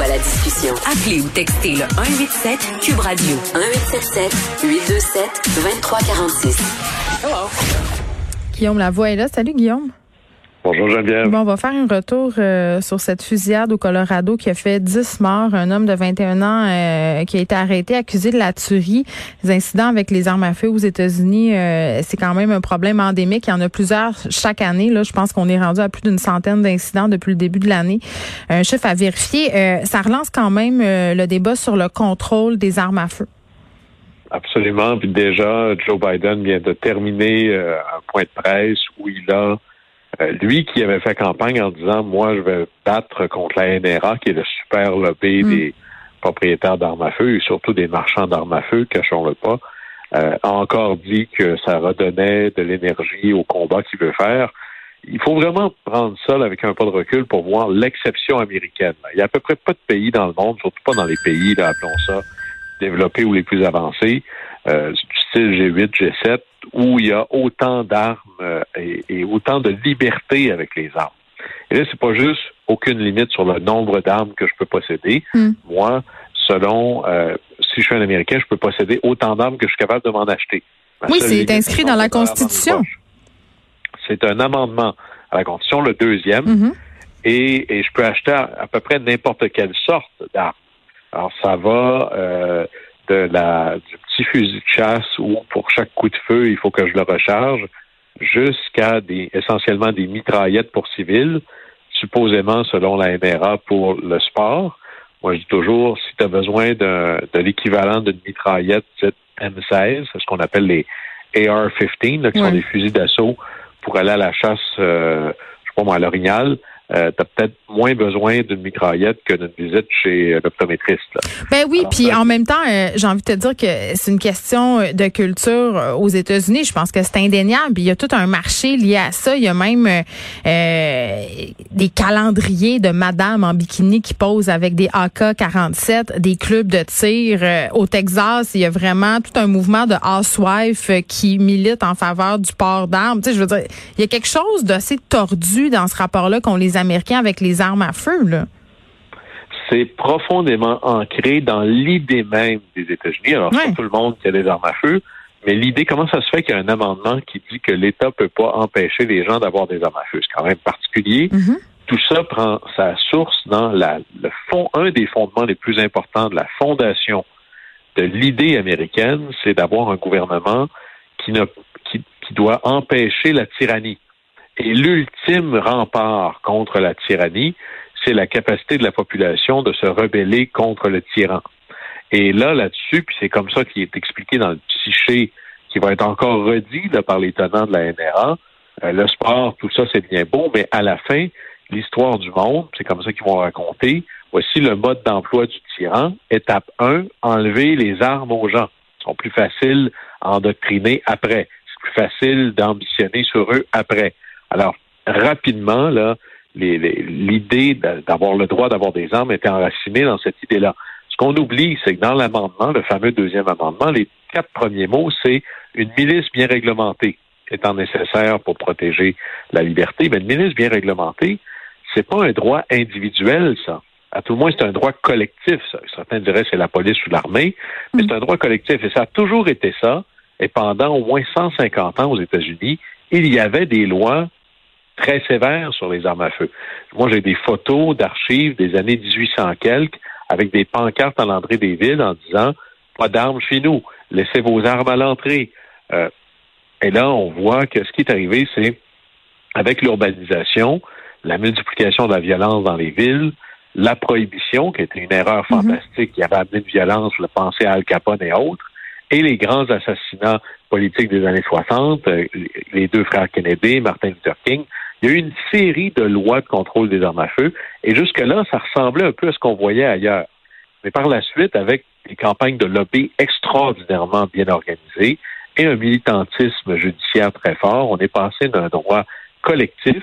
À la discussion. Appelez ou textez le 187 Cube Radio 1877 827 2346. Guillaume Lavoie est là. Salut Guillaume. Bonjour Geneviève. Bon, on va faire un retour euh, sur cette fusillade au Colorado qui a fait 10 morts. Un homme de 21 ans euh, qui a été arrêté, accusé de la tuerie. Les incidents avec les armes à feu aux États-Unis, euh, c'est quand même un problème endémique. Il y en a plusieurs chaque année. Là, je pense qu'on est rendu à plus d'une centaine d'incidents depuis le début de l'année. Un chiffre à vérifier. ça relance quand même le débat sur le contrôle des armes à feu. Absolument. Puis déjà, Joe Biden vient de terminer un point de presse où il a euh, lui qui avait fait campagne en disant moi je vais battre contre la NRA qui est le super lobby mm. des propriétaires d'armes à feu et surtout des marchands d'armes à feu, cachons-le pas, euh, a encore dit que ça redonnait de l'énergie au combat qu'il veut faire. Il faut vraiment prendre ça avec un pas de recul pour voir l'exception américaine. Il y a à peu près pas de pays dans le monde, surtout pas dans les pays, là, appelons ça, développés ou les plus avancés, euh, du style G8, G7, où il y a autant d'armes euh, et, autant de liberté avec les armes. Et là, c'est pas juste aucune limite sur le nombre d'armes que je peux posséder. Hmm. Moi, selon euh, si je suis un Américain, je peux posséder autant d'armes que je suis capable de m'en acheter. oui, c'est inscrit dans la Constitution. C'est un amendement à la Constitution, le deuxième, mm-hmm. et, je peux acheter à, peu près n'importe quelle sorte d'armes. Alors, ça va euh, de la, du petit fusil de chasse où pour chaque coup de feu, il faut que je le recharge, jusqu'à des essentiellement des mitraillettes pour civils, supposément selon la NRA pour le sport. Moi, je dis toujours, si tu as besoin de, l'équivalent d'une mitraillette type M16, ce qu'on appelle les AR-15, qui sont des fusils d'assaut pour aller à la chasse, euh, je sais pas moi, à l'orignal, euh, tu as peut-être moins besoin d'une mitraillette que d'une visite chez l'optométriste. Ben oui, puis en même temps, euh, j'ai envie de te dire que c'est une question de culture euh, aux États-Unis. Je pense que c'est indéniable. Il y a tout un marché lié à ça. Il y a même des calendriers de madame en bikini qui posent avec des AK-47, des clubs de tir. au Texas, il y a vraiment tout un mouvement de housewives qui milite en faveur du port d'armes. Tu sais, je veux dire, il y a quelque chose d'assez tordu dans ce rapport-là qu'on les Américains avec les armes à feu, là. C'est profondément ancré dans l'idée même des États-Unis. Alors, c'est tout le monde qui a des armes à feu, mais l'idée, comment ça se fait qu'il y a un amendement qui dit que l'État peut pas empêcher les gens d'avoir des armes à feu? C'est quand même particulier. Mm-hmm. Tout ça prend sa source dans la, le fond, un des fondements les plus importants de la fondation de l'idée américaine, c'est d'avoir un gouvernement qui, ne, qui, qui doit empêcher la tyrannie. Et l'ultime rempart contre la tyrannie, c'est la capacité de la population de se rebeller contre le tyran. Et là, là-dessus, puis c'est comme ça qu'il est expliqué dans le psyché qui va être encore redit par les tenants de la NRA, euh, le sport, tout ça, c'est bien beau, mais à la fin, l'histoire du monde, c'est comme ça qu'ils vont raconter, voici le mode d'emploi du tyran. Étape 1, enlever les armes aux gens. Ils sont plus faciles à endoctriner après. C'est plus facile d'ambitionner sur eux après. Alors, rapidement, là, l'idée d'avoir le droit d'avoir des armes était enracinée dans cette idée-là. Ce qu'on oublie, c'est que dans l'amendement, le fameux deuxième amendement, les quatre premiers mots, c'est une milice bien réglementée étant nécessaire pour protéger la liberté. Mais une milice bien réglementée, c'est pas un droit individuel, ça. À tout le moins, c'est un droit collectif. Ça. Certains diraient c'est la police ou l'armée, mais mm. c'est un droit collectif. Et ça a toujours été ça. Et pendant au moins 150 ans aux États-Unis, il y avait des lois très sévère sur les armes à feu. Moi, j'ai des photos d'archives des années 1800 quelques avec des pancartes à l'entrée des villes en disant pas d'armes chez nous, laissez vos armes à l'entrée. Euh, et là, on voit que ce qui est arrivé, c'est avec l'urbanisation, la multiplication de la violence dans les villes, la prohibition, qui était une erreur mhm. fantastique, qui avait amené de violence, le penser à Al Capone et autres, et les grands assassinats politiques des années 60, euh, les deux frères Kennedy, Martin Luther King, Il y a eu une série de lois de contrôle des armes à feu, et jusque-là, ça ressemblait un peu à ce qu'on voyait ailleurs. Mais par la suite, avec des campagnes de lobby extraordinairement bien organisées et un militantisme judiciaire très fort, on est passé d'un droit collectif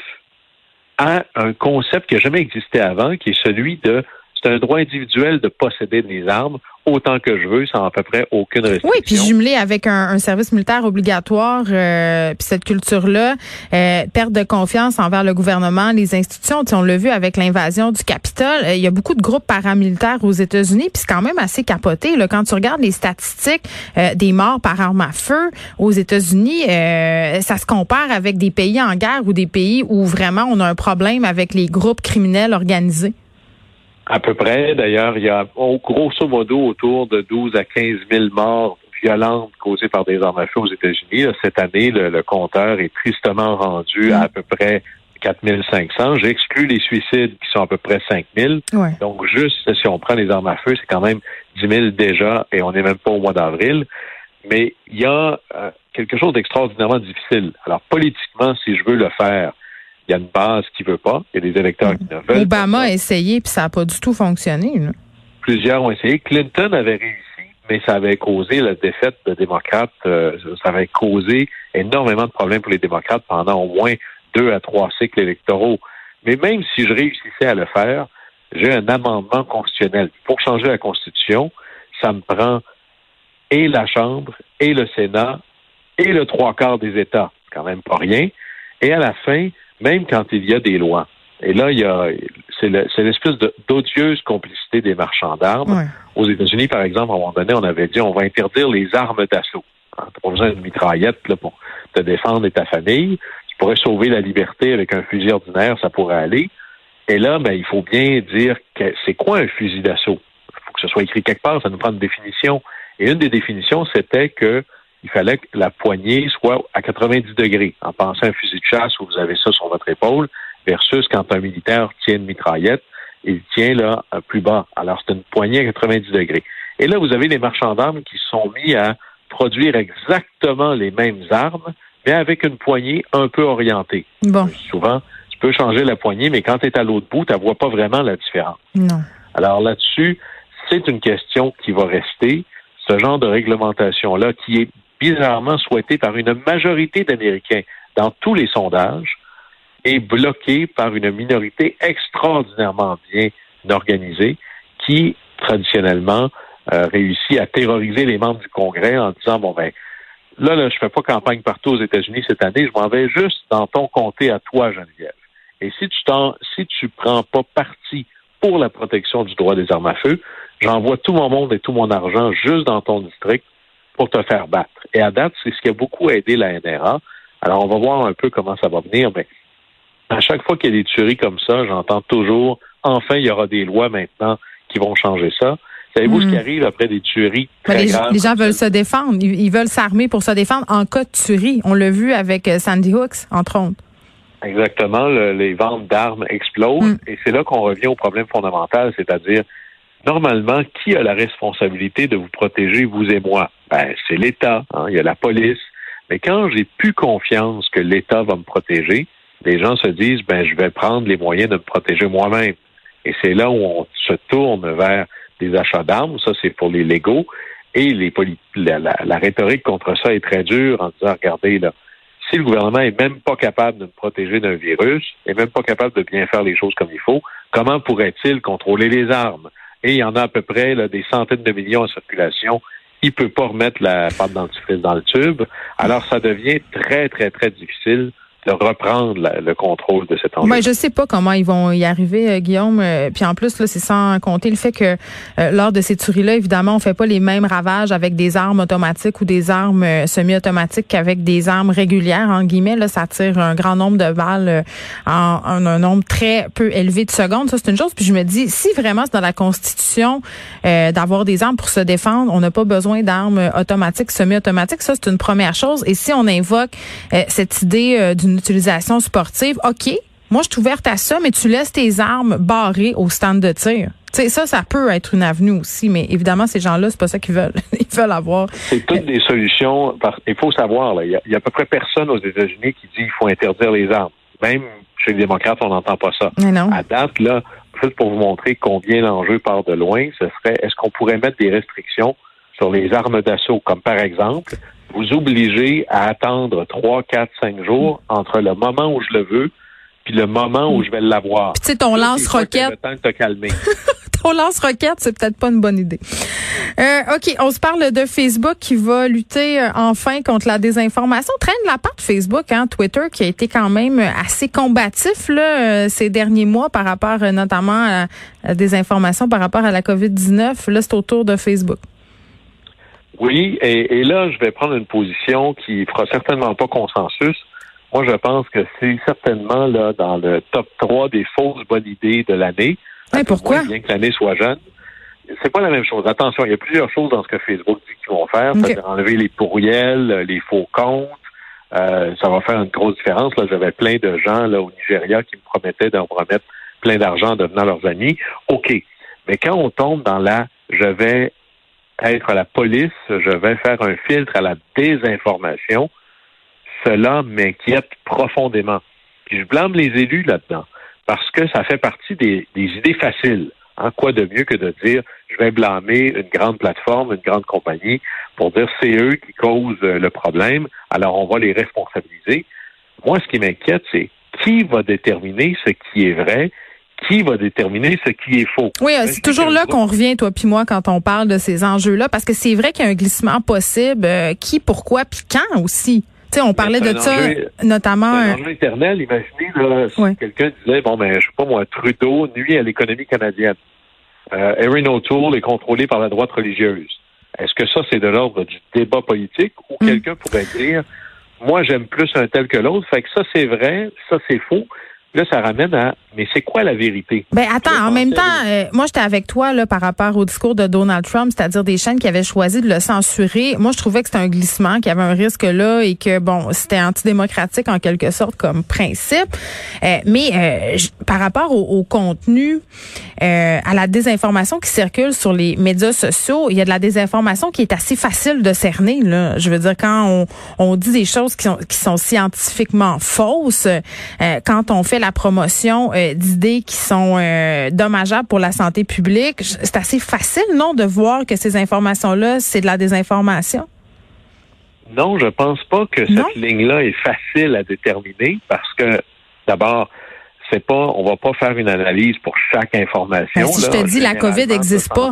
à un concept qui n'a jamais existé avant, qui est celui de c'est un droit individuel de posséder des armes autant que je veux, sans à peu près aucune restriction. Oui, puis jumelé avec un, service militaire obligatoire, euh, puis cette culture-là, euh, perte de confiance envers le gouvernement, les institutions. On l'a vu avec l'invasion du Capitole. Euh, il y a beaucoup de groupes paramilitaires aux États-Unis, puis c'est quand même assez capoté. Là, quand tu regardes les statistiques euh, des morts par arme à feu aux États-Unis, ça se compare avec des pays en guerre ou des pays où vraiment on a un problème avec les groupes criminels organisés. À peu près. D'ailleurs, il y a grosso modo autour de 12 à 15 000 morts violentes causées par des armes à feu aux États-Unis. Cette année, le, compteur est tristement rendu à à peu près 4 500. J'exclus les suicides qui sont à peu près 5 000. Donc, juste si on prend les armes à feu, c'est quand même 10 000 déjà et on n'est même pas au mois d'avril. Mais il y a euh, quelque chose d'extraordinairement difficile. Alors, politiquement, si je veux le faire, il y a une base qui veut pas, il y a des électeurs qui ne veulent Obama a essayé, puis ça n'a pas du tout fonctionné. Plusieurs ont essayé. Clinton avait réussi, mais ça avait causé la défaite des démocrates. Euh, ça avait causé énormément de problèmes pour les démocrates pendant au moins deux à trois cycles électoraux. Mais même si je réussissais à le faire, j'ai un amendement constitutionnel. Pour changer la Constitution, ça me prend et la Chambre, et le Sénat, et le trois quarts des États. C'est quand même pas rien. Et à la fin, même quand il y a des lois. Et là, il y a c'est l'espèce d'odieuse complicité des marchands d'armes. Aux États-Unis, par exemple, à un moment donné, on avait dit on va interdire les armes d'assaut. Hein, tu n'as pas besoin d'une mitraillette là, pour te défendre et ta famille. Tu pourrais sauver la liberté avec un fusil ordinaire, ça pourrait aller. Et là, ben, il faut bien dire que c'est quoi un fusil d'assaut? Il faut que ce soit écrit quelque part, ça nous prend une définition. Et une des définitions, c'était que il fallait que la poignée soit à 90 degrés. En pensant à un fusil de chasse où vous avez ça sur votre épaule, versus quand un militaire tient une mitraillette, il tient là plus bas. Alors c'est une poignée à 90 degrés. Et là, vous avez les marchands d'armes qui sont mis à produire exactement les mêmes armes, mais avec une poignée un peu orientée. Bon. Souvent, tu peux changer la poignée, mais quand tu es à l'autre bout, tu ne vois pas vraiment la différence. Non. Alors là-dessus, c'est une question qui va rester. Ce genre de réglementation-là, qui est bizarrement souhaité par une majorité d'Américains dans tous les sondages et bloqué par une minorité extraordinairement bien organisée qui, traditionnellement, euh, réussit à terroriser les membres du Congrès en disant, bon, ben, là, là, je fais pas campagne partout aux États-Unis cette année, je m'en vais juste dans ton comté à toi, Geneviève. Et si tu t'en, si tu prends pas parti pour la protection du droit des armes à feu, j'envoie tout mon monde et tout mon argent juste dans ton district pour te faire battre. Et à date, c'est ce qui a beaucoup aidé la NRA. Alors, on va voir un peu comment ça va venir, mais à chaque fois qu'il y a des tueries comme ça, j'entends toujours, enfin, il y aura des lois maintenant qui vont changer ça. Savez-vous ce qui hmm. arrive après des tueries très les, graves? Les gens veulent se défendre. Ils, veulent s'armer pour se défendre en cas de tuerie. On l'a vu avec euh, Sandy Hooks, entre autres. Exactement. les ventes d'armes explosent. Hmm. Et c'est là qu'on revient au problème fondamental, c'est-à-dire normalement, qui a la responsabilité de vous protéger, vous et moi? Ben, c'est l'État, hein, il y a la police. Mais quand j'ai plus confiance que l'État va me protéger, les gens se disent, ben, je vais prendre les moyens de me protéger moi-même. Et c'est là où on se tourne vers des achats d'armes. Ça, c'est pour les légaux. Et les la, la, rhétorique contre ça est très dure en disant, regardez, là, si le gouvernement est même pas capable de me protéger d'un virus, est même pas capable de bien faire les choses comme il faut, comment pourrait-il contrôler les armes? Et il y en a à peu près des centaines de millions en circulation. Il peut pas remettre la pâte dentifrice dans le tube. Alors, ça devient très, très, très difficile de reprendre le contrôle de cet enjeu. Ouais, je sais pas comment ils vont y arriver, euh, Guillaume. Euh, puis en plus, là, c'est sans compter le fait que euh, lors de ces tueries-là, évidemment, on fait pas les mêmes ravages avec des armes automatiques ou des armes semi-automatiques qu'avec des armes régulières. En guillemets, là, ça tire un grand nombre de balles en, un nombre très peu élevé de secondes. Ça, c'est une chose. Puis je me dis, si vraiment c'est dans la Constitution d'avoir des armes pour se défendre, on n'a pas besoin d'armes automatiques, semi-automatiques. Ça, c'est une première chose. Et si on invoque cette idée d'une utilisation sportive, OK, moi, je suis ouverte à ça, mais tu laisses tes armes barrées au stand de tir. Tu sais, ça, ça peut être une avenue aussi, mais évidemment, ces gens-là, c'est pas ça qu'ils veulent. Ils veulent avoir. C'est toutes des solutions. Il faut savoir, il y, a à peu près personne aux États-Unis qui dit qu'il faut interdire les armes. Même Chez les démocrates, on n'entend pas ça. non. À date, là, juste pour vous montrer combien l'enjeu part de loin, ce serait est-ce qu'on pourrait mettre des restrictions sur les armes d'assaut, comme par exemple, vous obliger à attendre 3, 4, 5 jours entre le moment où je le veux puis le moment où je vais l'avoir. Tu sais, ton lance-roquette. Le temps de te calmer. ton lance-roquette, c'est peut-être pas une bonne idée. Euh, OK, on se parle de Facebook qui va lutter euh, enfin contre la désinformation. Traîne la part de Facebook, hein, Twitter, qui a été quand même assez combatif là, euh, ces derniers mois par rapport notamment à la désinformation par rapport à la COVID-19. Là, c'est autour de Facebook. Oui, et, et, là, je vais prendre une position qui fera certainement pas consensus. Moi, je pense que c'est certainement là dans le top 3 des fausses bonnes idées de l'année. pourquoi? bien que l'année soit jeune. C'est pas la même chose. Attention, il y a plusieurs choses dans ce que Facebook dit qu'ils vont faire. C'est-à-dire enlever les pourriels, les faux comptes. Euh, ça va faire une grosse différence. Là, j'avais plein de gens là au Nigeria qui me promettaient de me remettre plein d'argent en devenant leurs amis. OK. Mais quand on tombe dans la je vais être à la police, je vais faire un filtre à la désinformation, cela m'inquiète profondément. je blâme les élus là-dedans, parce que ça fait partie des, idées faciles. En quoi de mieux que de dire je vais blâmer une grande plateforme, une grande compagnie pour dire c'est eux qui causent le problème, alors on va les responsabiliser. Moi, ce qui m'inquiète, c'est qui va déterminer ce qui est vrai qui va déterminer ce qui est faux. Oui, euh, c'est toujours là qu'on revient, toi puis moi, quand on parle de ces enjeux-là, parce que c'est vrai qu'il y a un glissement possible. Euh, qui, pourquoi, puis quand aussi. Tu sais, on parlait de ça, notamment. Un enjeu éternel. Imaginez là, si quelqu'un disait, bon, ben, je sais pas moi, Trudeau nuit à l'économie canadienne. Euh, Erin O'Toole est contrôlé par la droite religieuse. Est-ce que ça, c'est de l'ordre du débat politique ou mm. quelqu'un pourrait dire, moi, j'aime plus un tel que l'autre, fait que ça, c'est vrai, ça, c'est faux. Là, ça ramène à, mais c'est quoi la vérité? Ben attends, en même temps, euh, moi j'étais avec toi là par rapport au discours de Donald Trump, c'est-à-dire des chaînes qui avaient choisi de le censurer. Moi, je trouvais que c'était un glissement, qu'il y avait un risque là et que bon, c'était antidémocratique en quelque sorte comme principe. Euh, mais euh, par rapport au, contenu, à la désinformation qui circule sur les médias sociaux, il y a de la désinformation qui est assez facile de cerner. Là, je veux dire quand on, on dit des choses qui sont qui sont scientifiquement fausses, quand on fait la promotion euh, d'idées qui sont euh, dommageables pour la santé publique. C'est assez facile, non, de voir que ces informations-là, c'est de la désinformation? Non, je pense pas que cette ligne-là est facile à déterminer parce que, d'abord, c'est pas, on va pas faire une analyse pour chaque information. Ben, si je te dis la COVID n'existe pas.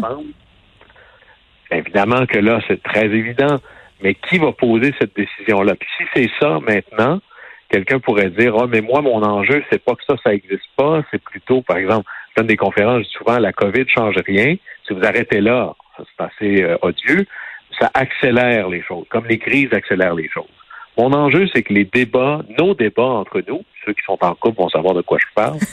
Évidemment que là, c'est très évident. Mais qui va poser cette décision-là? Puis si c'est ça maintenant, quelqu'un pourrait dire ah mais moi mon enjeu c'est pas que ça ça existe pas c'est plutôt par exemple je donne des conférences souvent la Covid change rien si vous arrêtez là c'est assez euh, odieux ça accélère les choses comme les crises accélèrent les choses mon enjeu c'est que les débats nos débats entre nous ceux qui sont en couple vont savoir de quoi je parle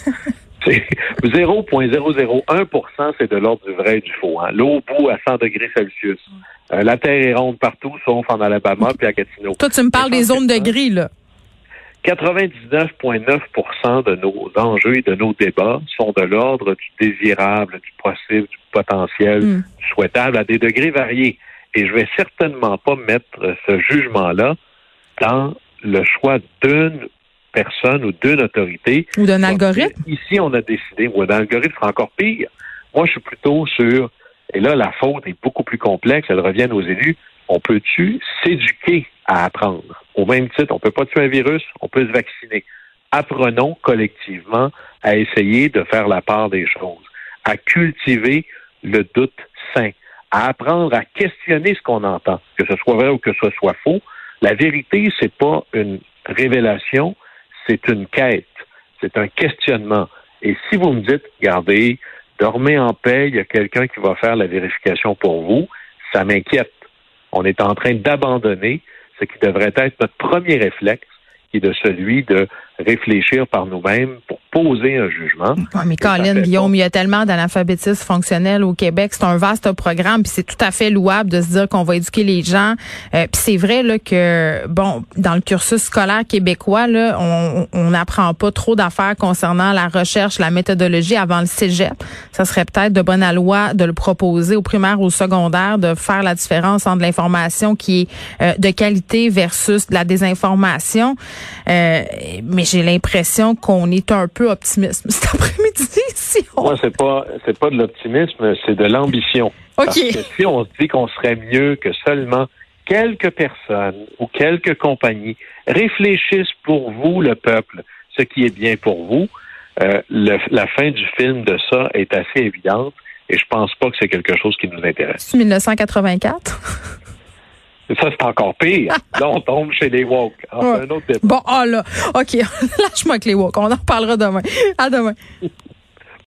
c'est 0,001% c'est de l'ordre du vrai et du faux. Hein. L'eau bout à 100 degrés Celsius. Euh, la Terre est ronde partout, sauf en Alabama puis à Gatineau. Toi, tu me parles des zones de gris, là. 99,9% de nos enjeux et de nos débats sont de l'ordre du désirable, du possible, du potentiel, hmm. du souhaitable à des degrés variés. Et je vais certainement pas mettre ce jugement-là dans le choix d'une personne ou d'une autorité. Ou d'un algorithme. Ici, on a décidé, ou d'un algorithme, c'est encore pire. Moi, je suis plutôt sur, et là, la faute est beaucoup plus complexe, elle revient aux élus. On peut-tu s'éduquer à apprendre? Au même titre, on ne peut pas tuer un virus, on peut se vacciner. Apprenons collectivement à essayer de faire la part des choses, à cultiver le doute sain, à apprendre à questionner ce qu'on entend, que ce soit vrai ou que ce soit faux. La vérité, c'est pas une révélation, c'est une quête, c'est un questionnement. Et si vous me dites, regardez, dormez en paix, il y a quelqu'un qui va faire la vérification pour vous, ça m'inquiète. On est en train d'abandonner ce qui devrait être notre premier réflexe, qui est de celui de réfléchir par nous-mêmes pour poser un jugement. mais Colin, Guillaume, il y a tellement d'analphabétisme fonctionnel au Québec. C'est un vaste programme, puis c'est tout à fait louable de se dire qu'on va éduquer les gens. Euh, puis c'est vrai là que, bon, dans le cursus scolaire québécois, là, on n'apprend pas trop d'affaires concernant la recherche, la méthodologie avant le cégep. Ça serait peut-être de bonne loi de le proposer au primaire ou au secondaire, de faire la différence entre l'information qui est euh, de qualité versus de la désinformation. Euh, mais mais j'ai l'impression qu'on est un peu optimiste cet après-midi. Si on... Moi, c'est pas c'est pas de l'optimisme, c'est de l'ambition. OK. Parce que si on se dit qu'on serait mieux que seulement quelques personnes ou quelques compagnies réfléchissent pour vous, le peuple, ce qui est bien pour vous, euh, la fin du film de ça est assez évidente et je pense pas que c'est quelque chose qui nous intéresse. 1984? Ça, c'est encore pire. là, on tombe chez les woke. un autre Bon, ah là, OK. Lâche-moi avec les woke. On en reparlera demain. À demain.